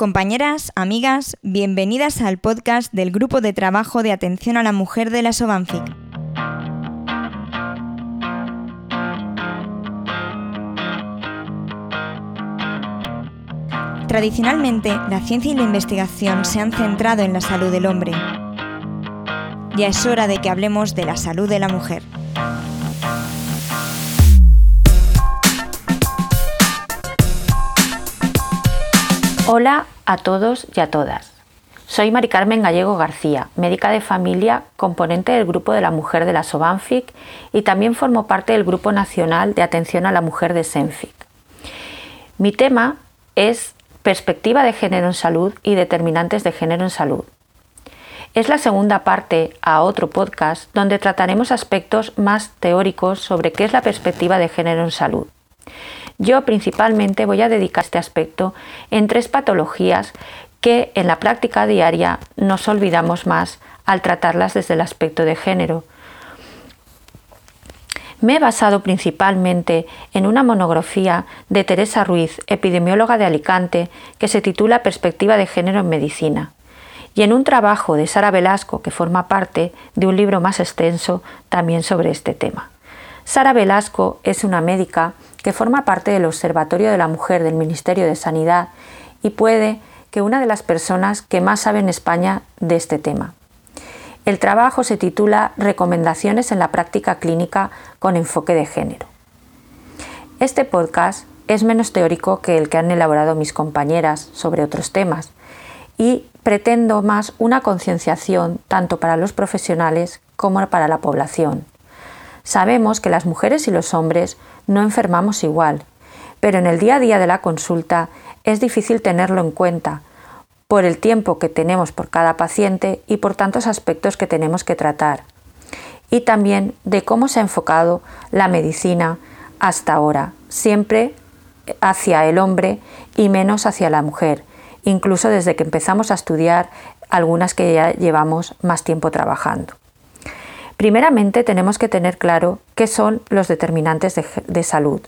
Compañeras, amigas, bienvenidas al podcast del Grupo de Trabajo de Atención a la Mujer de la Sobanfic. Tradicionalmente, la ciencia y la investigación se han centrado en la salud del hombre. Ya es hora de que hablemos de la salud de la mujer. Hola a todos y a todas. Soy Mari Carmen Gallego García, médica de familia, componente del Grupo de la Mujer de la Sobanfic y también formo parte del Grupo Nacional de Atención a la Mujer de Senfic. Mi tema es Perspectiva de género en salud y determinantes de género en salud. Es la segunda parte a otro podcast donde trataremos aspectos más teóricos sobre qué es la perspectiva de género en salud. Yo principalmente voy a dedicar este aspecto en tres patologías que en la práctica diaria nos olvidamos más al tratarlas desde el aspecto de género, me he basado principalmente en una monografía de Teresa Ruiz, epidemióloga de Alicante, que se titula Perspectiva de Género en Medicina, y en un trabajo de Sara Velasco, que forma parte de un libro más extenso también sobre este tema. Sara Velasco es una médica que forma parte del Observatorio de la Mujer del Ministerio de Sanidad y puede que una de las personas que más sabe en España de este tema. El trabajo se titula Recomendaciones en la práctica clínica con enfoque de género. Este podcast es menos teórico que el que han elaborado mis compañeras sobre otros temas y pretendo más una concienciación tanto para los profesionales como para la población. Sabemos que las mujeres y los hombres no enfermamos igual, pero en el día a día de la consulta es difícil tenerlo en cuenta por el tiempo que tenemos por cada paciente y por tantos aspectos que tenemos que tratar. Y también de cómo se ha enfocado la medicina hasta ahora, siempre hacia el hombre y menos hacia la mujer, incluso desde que empezamos a estudiar algunas que ya llevamos más tiempo trabajando. Primeramente tenemos que tener claro qué son los determinantes de, de salud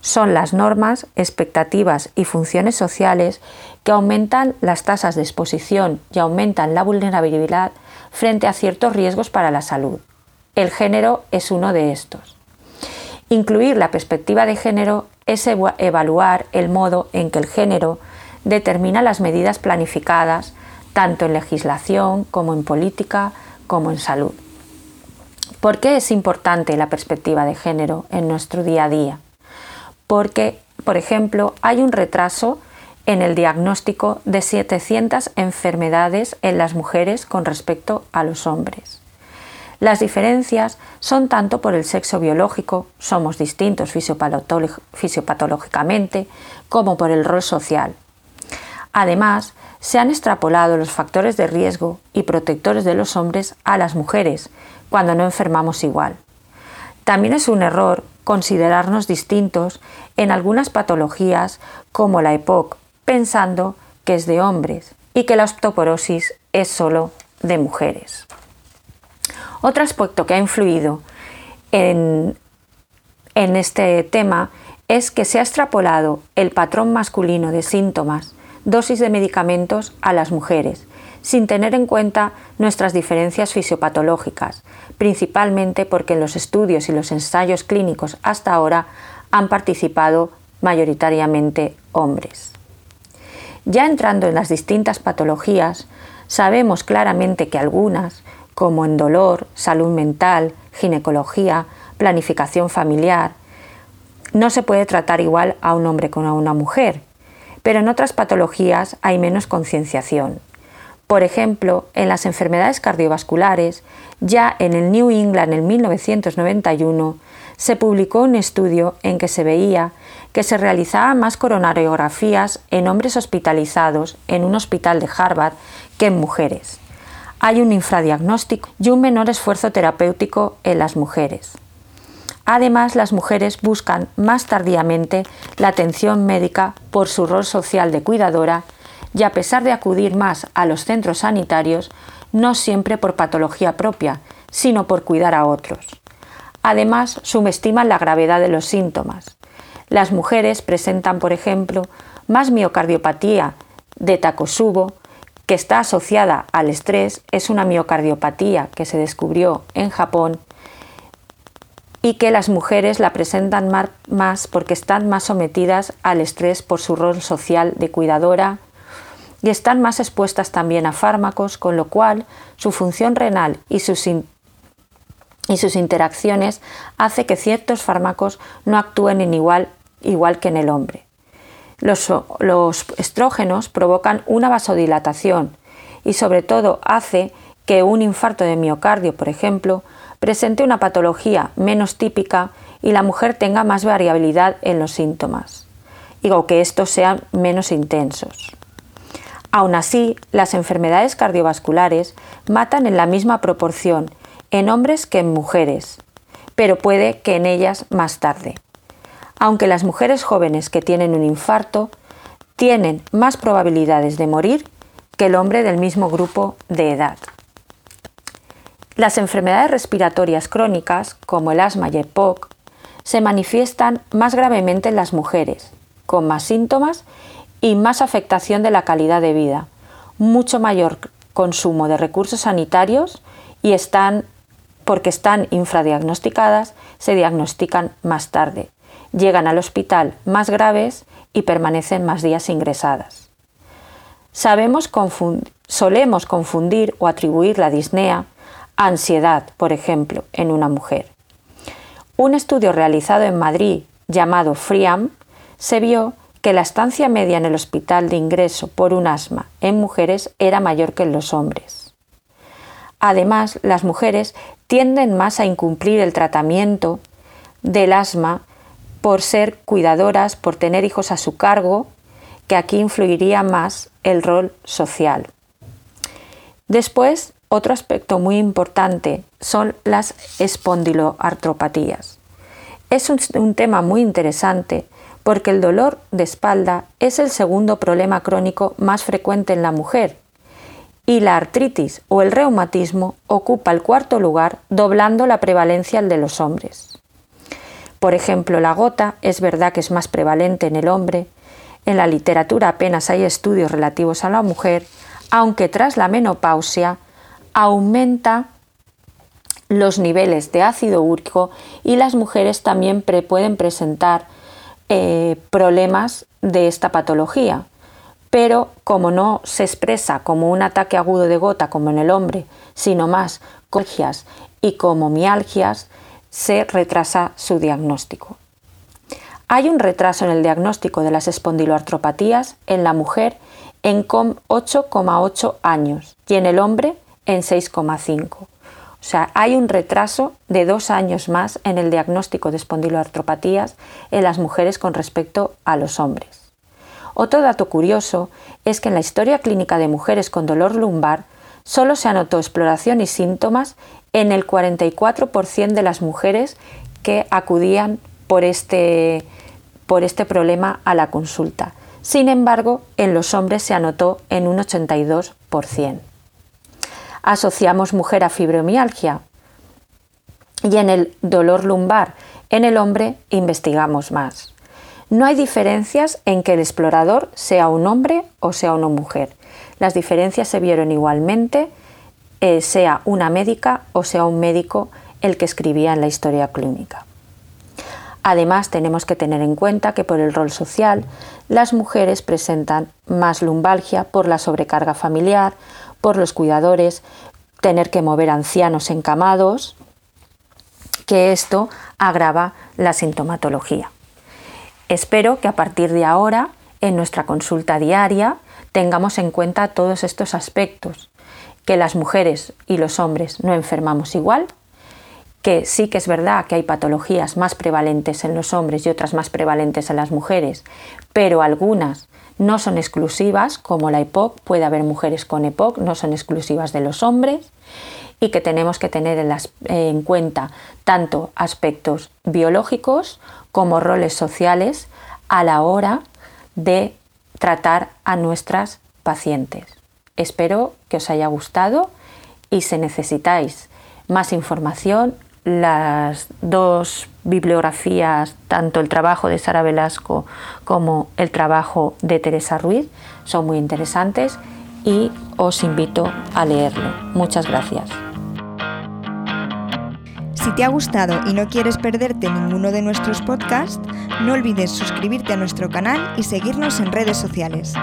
son las normas, expectativas y funciones sociales que aumentan las tasas de exposición y aumentan la vulnerabilidad frente a ciertos riesgos para la salud. El género es uno de estos. Incluir la perspectiva de género es evaluar el modo en que el género determina las medidas planificadas tanto en legislación como en política como en salud. ¿Por qué es importante la perspectiva de género en nuestro día a día? porque, por ejemplo, hay un retraso en el diagnóstico de 700 enfermedades en las mujeres con respecto a los hombres. Las diferencias son tanto por el sexo biológico, somos distintos fisiopatológicamente, como por el rol social. Además, se han extrapolado los factores de riesgo y protectores de los hombres a las mujeres, cuando no enfermamos igual. También es un error considerarnos distintos en algunas patologías como la EPOC, pensando que es de hombres y que la osteoporosis es solo de mujeres. Otro aspecto que ha influido en, en este tema es que se ha extrapolado el patrón masculino de síntomas, dosis de medicamentos a las mujeres, sin tener en cuenta nuestras diferencias fisiopatológicas, principalmente porque en los estudios y los ensayos clínicos hasta ahora han participado mayoritariamente hombres. Ya entrando en las distintas patologías, sabemos claramente que algunas, como en dolor, salud mental, ginecología, planificación familiar, no se puede tratar igual a un hombre como a una mujer, pero en otras patologías hay menos concienciación. Por ejemplo, en las enfermedades cardiovasculares, ya en el New England en 1991 se publicó un estudio en que se veía que se realizaban más coronariografías en hombres hospitalizados en un hospital de Harvard que en mujeres. Hay un infradiagnóstico y un menor esfuerzo terapéutico en las mujeres. Además, las mujeres buscan más tardíamente la atención médica por su rol social de cuidadora y a pesar de acudir más a los centros sanitarios, no siempre por patología propia, sino por cuidar a otros. Además, subestiman la gravedad de los síntomas. Las mujeres presentan, por ejemplo, más miocardiopatía de Takotsubo, que está asociada al estrés, es una miocardiopatía que se descubrió en Japón y que las mujeres la presentan más porque están más sometidas al estrés por su rol social de cuidadora y están más expuestas también a fármacos, con lo cual su función renal y sus, y sus interacciones hace que ciertos fármacos no actúen en igual, igual que en el hombre. Los, los estrógenos provocan una vasodilatación y sobre todo hace que un infarto de miocardio, por ejemplo, presente una patología menos típica y la mujer tenga más variabilidad en los síntomas, o que estos sean menos intensos. Aún así, las enfermedades cardiovasculares matan en la misma proporción en hombres que en mujeres, pero puede que en ellas más tarde. Aunque las mujeres jóvenes que tienen un infarto tienen más probabilidades de morir que el hombre del mismo grupo de edad. Las enfermedades respiratorias crónicas, como el asma y el POC, se manifiestan más gravemente en las mujeres, con más síntomas y más afectación de la calidad de vida, mucho mayor consumo de recursos sanitarios y están, porque están infradiagnosticadas, se diagnostican más tarde, llegan al hospital más graves y permanecen más días ingresadas. Sabemos solemos confundir o atribuir la disnea ansiedad, por ejemplo, en una mujer. Un estudio realizado en Madrid llamado FRIAM se vio que la estancia media en el hospital de ingreso por un asma en mujeres era mayor que en los hombres. Además, las mujeres tienden más a incumplir el tratamiento del asma por ser cuidadoras, por tener hijos a su cargo, que aquí influiría más el rol social. Después, otro aspecto muy importante son las espondiloartropatías. Es un, tema muy interesante porque el dolor de espalda es el segundo problema crónico más frecuente en la mujer y la artritis o el reumatismo ocupa el cuarto lugar doblando la prevalencia de los hombres. Por ejemplo, la gota es verdad que es más prevalente en el hombre, en la literatura apenas hay estudios relativos a la mujer, aunque tras la menopausia aumenta los niveles de ácido úrico y las mujeres también pueden presentar eh, problemas de esta patología. Pero como no se expresa como un ataque agudo de gota como en el hombre, sino más colgias y como mialgias, se retrasa su diagnóstico. Hay un retraso en el diagnóstico de las espondiloartropatías en la mujer en 8,8 años y en el hombre en 6,5. O sea, hay un retraso de dos años más en el diagnóstico de espondiloartropatías en las mujeres con respecto a los hombres. Otro dato curioso es que en la historia clínica de mujeres con dolor lumbar solo se anotó exploración y síntomas en el 44% de las mujeres que acudían por este, por este problema a la consulta. Sin embargo, en los hombres se anotó en un 82% asociamos mujer a fibromialgia. Y en el dolor lumbar en el hombre investigamos más. No hay diferencias en que el explorador sea un hombre o sea una mujer. Las diferencias se vieron igualmente, eh, sea una médica o sea un médico el que escribía en la historia clínica. Además, tenemos que tener en cuenta que por el rol social, las mujeres presentan más lumbalgia por la sobrecarga familiar, por los cuidadores, tener que mover ancianos encamados, que esto agrava la sintomatología. Espero que a partir de ahora, en nuestra consulta diaria, tengamos en cuenta todos estos aspectos, que las mujeres y los hombres no enfermamos igual, que sí que es verdad que hay patologías más prevalentes en los hombres y otras más prevalentes en las mujeres, pero algunas no son exclusivas, como la EPOC, puede haber mujeres con EPOC, no son exclusivas de los hombres, y que tenemos que tener en, en cuenta tanto aspectos biológicos como roles sociales a la hora de tratar a nuestras pacientes. Espero que os haya gustado y si necesitáis más información, las dos bibliografías, tanto el trabajo de Sara Velasco como el trabajo de Teresa Ruiz, son muy interesantes y os invito a leerlo. Muchas gracias. Si te ha gustado y no quieres perderte ninguno de nuestros podcasts, no olvides suscribirte a nuestro canal y seguirnos en redes sociales.